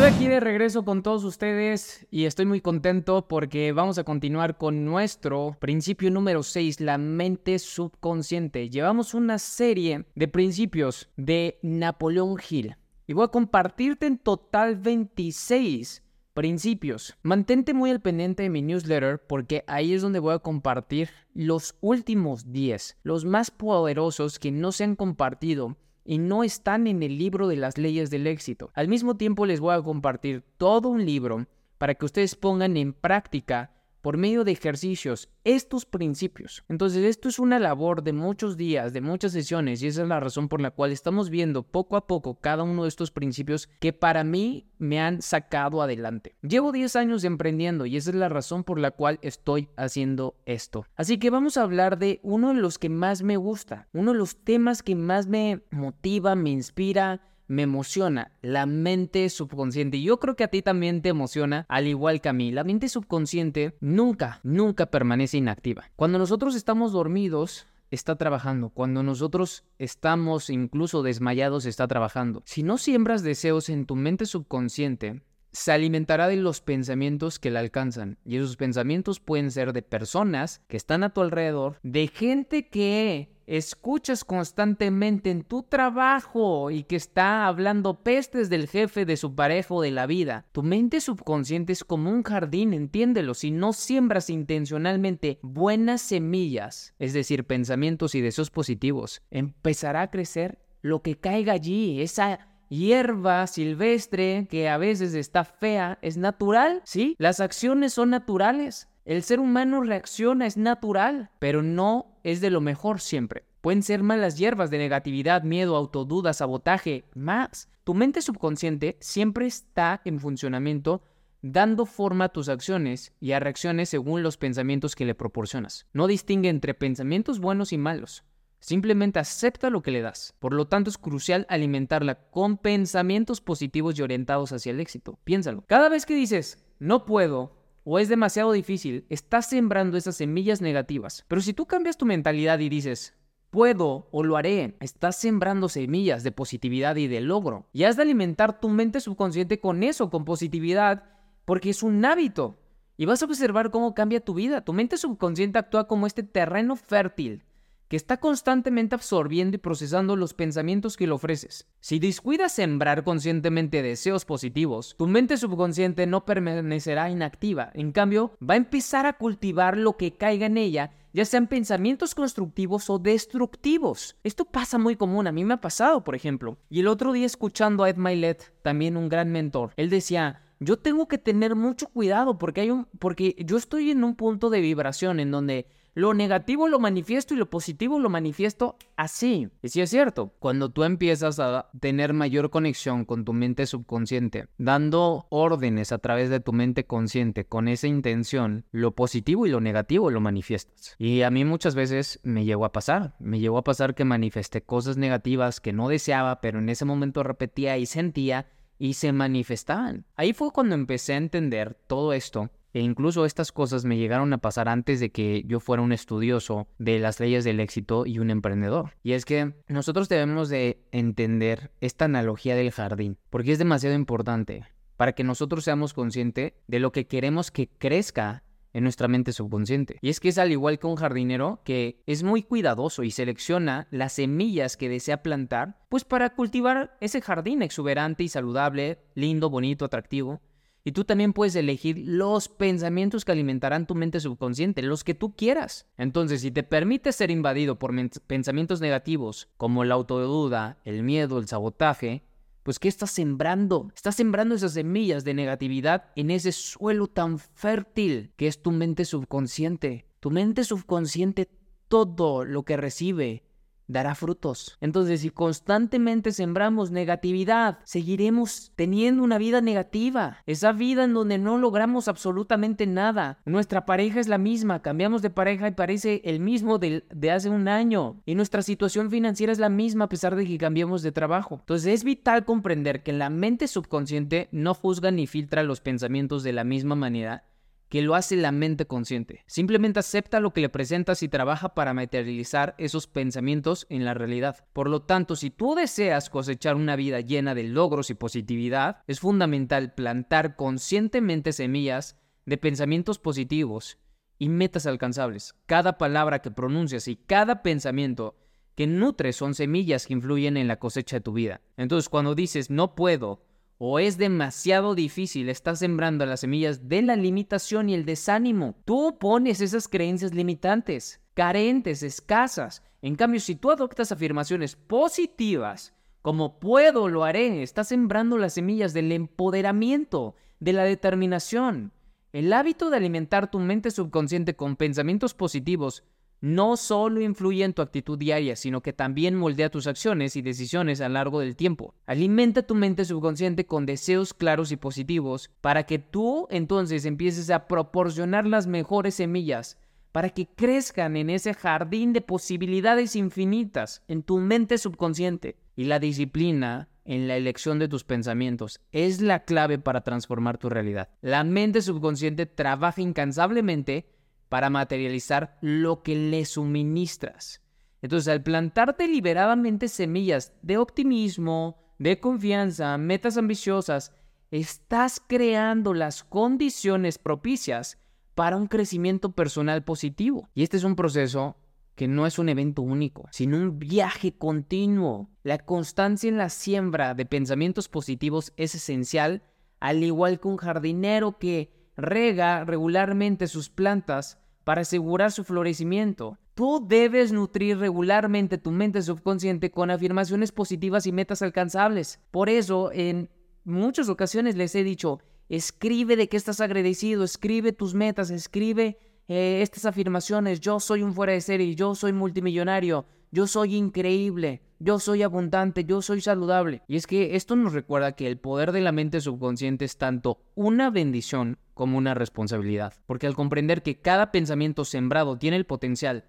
Estoy aquí de regreso con todos ustedes y estoy muy contento porque vamos a continuar con nuestro principio número 6, la mente subconsciente. Llevamos una serie de principios de Napoleón Hill y voy a compartirte en total 26 principios. Mantente muy al pendiente de mi newsletter porque ahí es donde voy a compartir los últimos 10, los más poderosos que no se han compartido y no están en el libro de las leyes del éxito. Al mismo tiempo les voy a compartir todo un libro para que ustedes pongan en práctica por medio de ejercicios estos principios. Entonces esto es una labor de muchos días, de muchas sesiones y esa es la razón por la cual estamos viendo poco a poco cada uno de estos principios que para mí me han sacado adelante. Llevo 10 años emprendiendo y esa es la razón por la cual estoy haciendo esto. Así que vamos a hablar de uno de los que más me gusta, uno de los temas que más me motiva, me inspira, me emociona la mente subconsciente. Y yo creo que a ti también te emociona, al igual que a mí. La mente subconsciente nunca, nunca permanece inactiva. Cuando nosotros estamos dormidos, está trabajando. Cuando nosotros estamos incluso desmayados, está trabajando. Si no siembras deseos en tu mente subconsciente, se alimentará de los pensamientos que la alcanzan. Y esos pensamientos pueden ser de personas que están a tu alrededor, de gente que escuchas constantemente en tu trabajo y que está hablando pestes del jefe, de su pareja o de la vida. Tu mente subconsciente es como un jardín, entiéndelo. Si no siembras intencionalmente buenas semillas, es decir, pensamientos y deseos positivos, empezará a crecer lo que caiga allí, esa hierba silvestre que a veces está fea, es natural, ¿sí? Las acciones son naturales. El ser humano reacciona, es natural, pero no es de lo mejor siempre. Pueden ser malas hierbas de negatividad, miedo, autoduda, sabotaje, más. Tu mente subconsciente siempre está en funcionamiento dando forma a tus acciones y a reacciones según los pensamientos que le proporcionas. No distingue entre pensamientos buenos y malos. Simplemente acepta lo que le das. Por lo tanto, es crucial alimentarla con pensamientos positivos y orientados hacia el éxito. Piénsalo. Cada vez que dices, no puedo, o es demasiado difícil, estás sembrando esas semillas negativas. Pero si tú cambias tu mentalidad y dices, puedo o lo haré, estás sembrando semillas de positividad y de logro. Y has de alimentar tu mente subconsciente con eso, con positividad, porque es un hábito. Y vas a observar cómo cambia tu vida. Tu mente subconsciente actúa como este terreno fértil que está constantemente absorbiendo y procesando los pensamientos que le ofreces. Si descuidas sembrar conscientemente deseos positivos, tu mente subconsciente no permanecerá inactiva. En cambio, va a empezar a cultivar lo que caiga en ella ya sean pensamientos constructivos o destructivos. Esto pasa muy común, a mí me ha pasado, por ejemplo. Y el otro día escuchando a Ed Milet, también un gran mentor, él decía, yo tengo que tener mucho cuidado porque hay un porque yo estoy en un punto de vibración en donde lo negativo lo manifiesto y lo positivo lo manifiesto así. Y sí es cierto, cuando tú empiezas a tener mayor conexión con tu mente subconsciente, dando órdenes a través de tu mente consciente con esa intención, lo positivo y lo negativo lo manifiestas. Y a mí muchas veces me llegó a pasar, me llegó a pasar que manifesté cosas negativas que no deseaba, pero en ese momento repetía y sentía y se manifestaban. Ahí fue cuando empecé a entender todo esto e incluso estas cosas me llegaron a pasar antes de que yo fuera un estudioso de las leyes del éxito y un emprendedor. Y es que nosotros debemos de entender esta analogía del jardín, porque es demasiado importante para que nosotros seamos conscientes de lo que queremos que crezca en nuestra mente subconsciente. Y es que es al igual que un jardinero que es muy cuidadoso y selecciona las semillas que desea plantar, pues para cultivar ese jardín exuberante y saludable, lindo, bonito, atractivo. Y tú también puedes elegir los pensamientos que alimentarán tu mente subconsciente, los que tú quieras. Entonces, si te permites ser invadido por pensamientos negativos como la autoduda, el miedo, el sabotaje, pues ¿qué estás sembrando? Estás sembrando esas semillas de negatividad en ese suelo tan fértil que es tu mente subconsciente. Tu mente subconsciente todo lo que recibe dará frutos. Entonces, si constantemente sembramos negatividad, seguiremos teniendo una vida negativa. Esa vida en donde no logramos absolutamente nada. Nuestra pareja es la misma, cambiamos de pareja y parece el mismo de, hace un año. Y nuestra situación financiera es la misma a pesar de que cambiamos de trabajo. Entonces, es vital comprender que la mente subconsciente no juzga ni filtra los pensamientos de la misma manera que lo hace la mente consciente. Simplemente acepta lo que le presentas y trabaja para materializar esos pensamientos en la realidad. Por lo tanto, si tú deseas cosechar una vida llena de logros y positividad, es fundamental plantar conscientemente semillas de pensamientos positivos y metas alcanzables. Cada palabra que pronuncias y cada pensamiento que nutres son semillas que influyen en la cosecha de tu vida. Entonces, cuando dices no puedo, o es demasiado difícil, estás sembrando las semillas de la limitación y el desánimo. Tú pones esas creencias limitantes, carentes, escasas. En cambio, si tú adoptas afirmaciones positivas, como puedo, lo haré, estás sembrando las semillas del empoderamiento, de la determinación. El hábito de alimentar tu mente subconsciente con pensamientos positivos no solo influye en tu actitud diaria, sino que también moldea tus acciones y decisiones a lo largo del tiempo. Alimenta tu mente subconsciente con deseos claros y positivos para que tú entonces empieces a proporcionar las mejores semillas para que crezcan en ese jardín de posibilidades infinitas en tu mente subconsciente. Y la disciplina en la elección de tus pensamientos es la clave para transformar tu realidad. La mente subconsciente trabaja incansablemente para materializar lo que le suministras. Entonces, al plantar deliberadamente semillas de optimismo, de confianza, metas ambiciosas, estás creando las condiciones propicias para un crecimiento personal positivo. Y este es un proceso que no es un evento único, sino un viaje continuo. La constancia en la siembra de pensamientos positivos es esencial, al igual que un jardinero que rega regularmente sus plantas para asegurar su florecimiento. Tú debes nutrir regularmente tu mente subconsciente con afirmaciones positivas y metas alcanzables. Por eso, en muchas ocasiones les he dicho, escribe de qué estás agradecido, escribe tus metas, escribe eh, estas afirmaciones, yo soy un fuera de serie, yo soy multimillonario, yo soy increíble, yo soy abundante, yo soy saludable. Y es que esto nos recuerda que el poder de la mente subconsciente es tanto una bendición como una responsabilidad. Porque al comprender que cada pensamiento sembrado tiene el potencial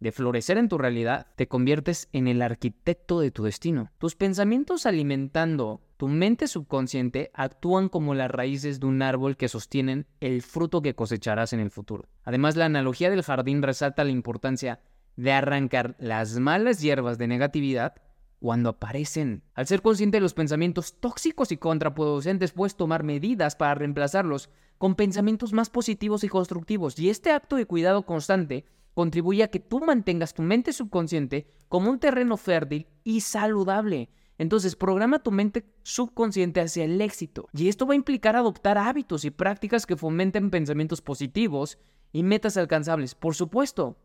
de florecer en tu realidad, te conviertes en el arquitecto de tu destino. Tus pensamientos alimentando tu mente subconsciente actúan como las raíces de un árbol que sostienen el fruto que cosecharás en el futuro. Además, la analogía del jardín resalta la importancia de arrancar las malas hierbas de negatividad cuando aparecen. Al ser consciente de los pensamientos tóxicos y contraproducentes, puedes tomar medidas para reemplazarlos con pensamientos más positivos y constructivos. Y este acto de cuidado constante contribuye a que tú mantengas tu mente subconsciente como un terreno fértil y saludable. Entonces, programa tu mente subconsciente hacia el éxito. Y esto va a implicar adoptar hábitos y prácticas que fomenten pensamientos positivos y metas alcanzables, por supuesto.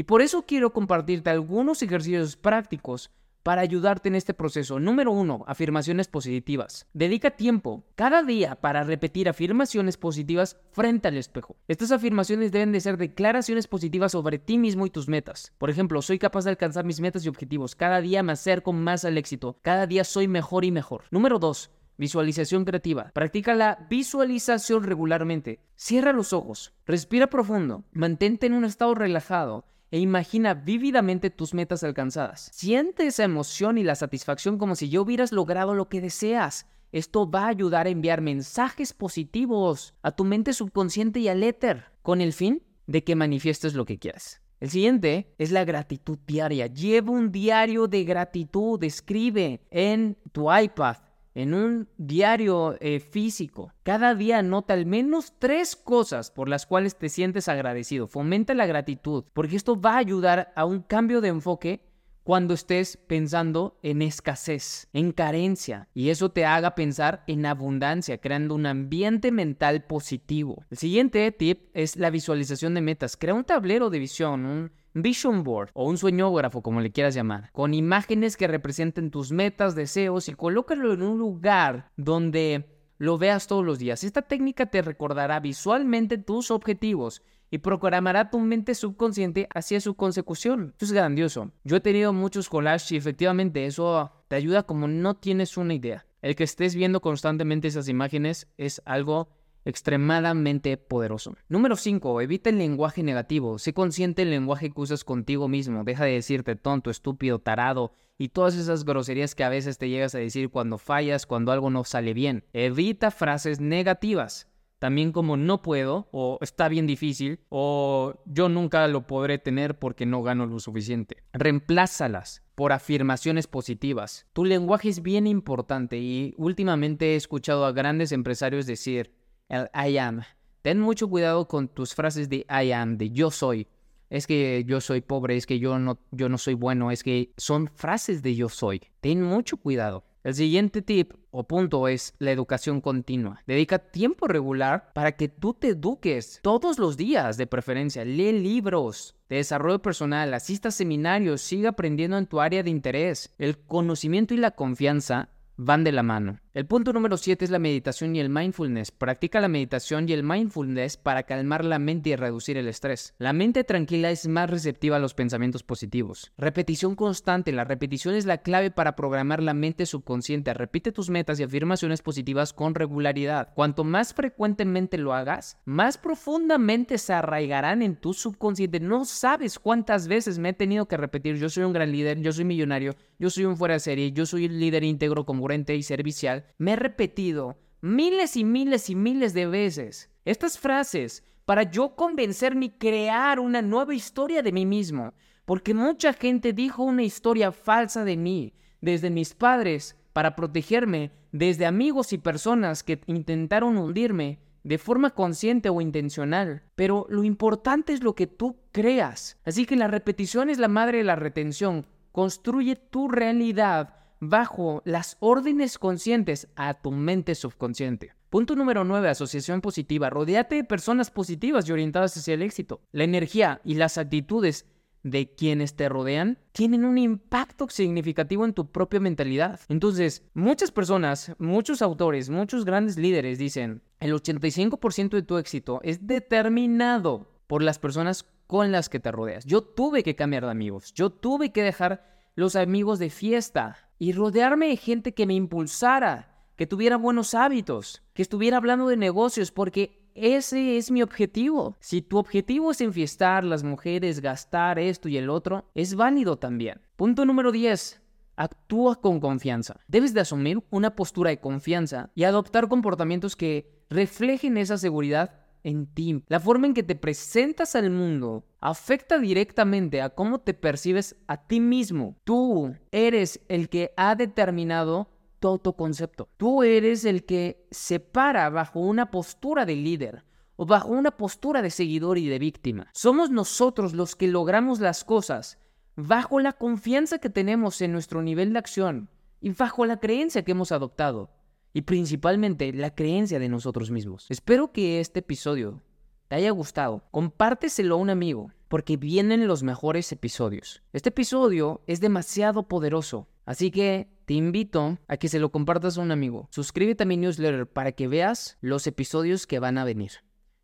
Y por eso quiero compartirte algunos ejercicios prácticos para ayudarte en este proceso. Número uno, afirmaciones positivas. Dedica tiempo cada día para repetir afirmaciones positivas frente al espejo. Estas afirmaciones deben de ser declaraciones positivas sobre ti mismo y tus metas. Por ejemplo, soy capaz de alcanzar mis metas y objetivos. Cada día me acerco más al éxito. Cada día soy mejor y mejor. Número dos, Visualización creativa. Practica la visualización regularmente. Cierra los ojos, respira profundo, mantente en un estado relajado e imagina vívidamente tus metas alcanzadas. Siente esa emoción y la satisfacción como si ya hubieras logrado lo que deseas. Esto va a ayudar a enviar mensajes positivos a tu mente subconsciente y al éter, con el fin de que manifiestes lo que quieras. El siguiente es la gratitud diaria. Lleva un diario de gratitud, escribe en tu iPad en un diario eh, físico. Cada día anota al menos tres cosas por las cuales te sientes agradecido. Fomenta la gratitud, porque esto va a ayudar a un cambio de enfoque cuando estés pensando en escasez, en carencia, y eso te haga pensar en abundancia, creando un ambiente mental positivo. El siguiente tip es la visualización de metas. Crea un tablero de visión, un vision board o un sueñógrafo, como le quieras llamar, con imágenes que representen tus metas, deseos y colócalo en un lugar donde lo veas todos los días. Esta técnica te recordará visualmente tus objetivos y programará tu mente subconsciente hacia su consecución. Esto es grandioso. Yo he tenido muchos collages y efectivamente eso te ayuda como no tienes una idea. El que estés viendo constantemente esas imágenes es algo extremadamente poderoso. Número 5. Evita el lenguaje negativo. Sé consciente del lenguaje que usas contigo mismo. Deja de decirte tonto, estúpido, tarado y todas esas groserías que a veces te llegas a decir cuando fallas, cuando algo no sale bien. Evita frases negativas. también como no puedo, o está bien difícil, o yo nunca lo podré tener porque no gano lo suficiente. Reemplázalas por afirmaciones positivas. Tu lenguaje es bien importante y últimamente he escuchado a grandes empresarios decir el I am. Ten mucho cuidado con tus frases de I am, de yo soy. Es que yo soy pobre, es que yo no, yo no soy bueno, es que son frases de yo soy. Ten mucho cuidado. El siguiente tip o punto es la educación continua. Dedica tiempo regular para que tú te eduques todos los días, de preferencia. Lee libros de desarrollo personal, asista a seminarios, siga aprendiendo en tu área de interés. El conocimiento y la confianza van de la mano. El punto número 7 es la meditación y el mindfulness. Practica la meditación y el mindfulness para calmar la mente y reducir el estrés. La mente tranquila es más receptiva a los pensamientos positivos. Repetición constante. La repetición es la clave para programar la mente subconsciente. Repite tus metas y afirmaciones positivas con regularidad. Cuanto más frecuentemente lo hagas, más profundamente se arraigarán en tu subconsciente. No sabes cuántas veces me he tenido que repetir, yo soy un gran líder, yo soy millonario, yo soy un fuera de serie, yo soy un líder íntegro, congruente y servicial me he repetido miles y miles y miles de veces estas frases para yo convencerme y crear una nueva historia de mí mismo. Porque mucha gente dijo una historia falsa de mí, desde mis padres, para protegerme, desde amigos y personas que intentaron hundirme de forma consciente o intencional. Pero lo importante es lo que tú creas. Así que la repetición es la madre de la retención. Construye tu realidad bajo las órdenes conscientes a tu mente subconsciente. Punto número 9. Asociación positiva. Rodéate de personas positivas y orientadas hacia el éxito. La energía y las actitudes de quienes te rodean tienen un impacto significativo en tu propia mentalidad. Entonces, muchas personas, muchos autores, muchos grandes líderes dicen, el 85% de tu éxito es determinado por las personas con las que te rodeas. Yo tuve que cambiar de amigos, yo tuve que dejar los amigos de fiesta, y rodearme de gente que me impulsara, que tuviera buenos hábitos, que estuviera hablando de negocios, porque ese es mi objetivo. Si tu objetivo es enfiestar las mujeres, gastar esto y el otro, es válido también. Punto número 10. Actúa con confianza. Debes de asumir una postura de confianza y adoptar comportamientos que reflejen esa seguridad en ti. La forma en que te presentas al mundo afecta directamente a cómo te percibes a ti mismo. Tú eres el que ha determinado tu autoconcepto. Tú eres el que se para bajo una postura de líder o bajo una postura de seguidor y de víctima. Somos nosotros los que logramos las cosas bajo la confianza que tenemos en nuestro nivel de acción y bajo la creencia que hemos adoptado y principalmente la creencia de nosotros mismos. Espero que este episodio te haya gustado. Compárteselo a un amigo, porque vienen los mejores episodios. Este episodio es demasiado poderoso, así que te invito a que se lo compartas a un amigo. Suscríbete a mi newsletter para que veas los episodios que van a venir.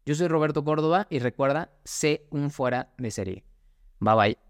Yo soy Roberto Córdoba y recuerda, sé un fuera de serie. Bye bye.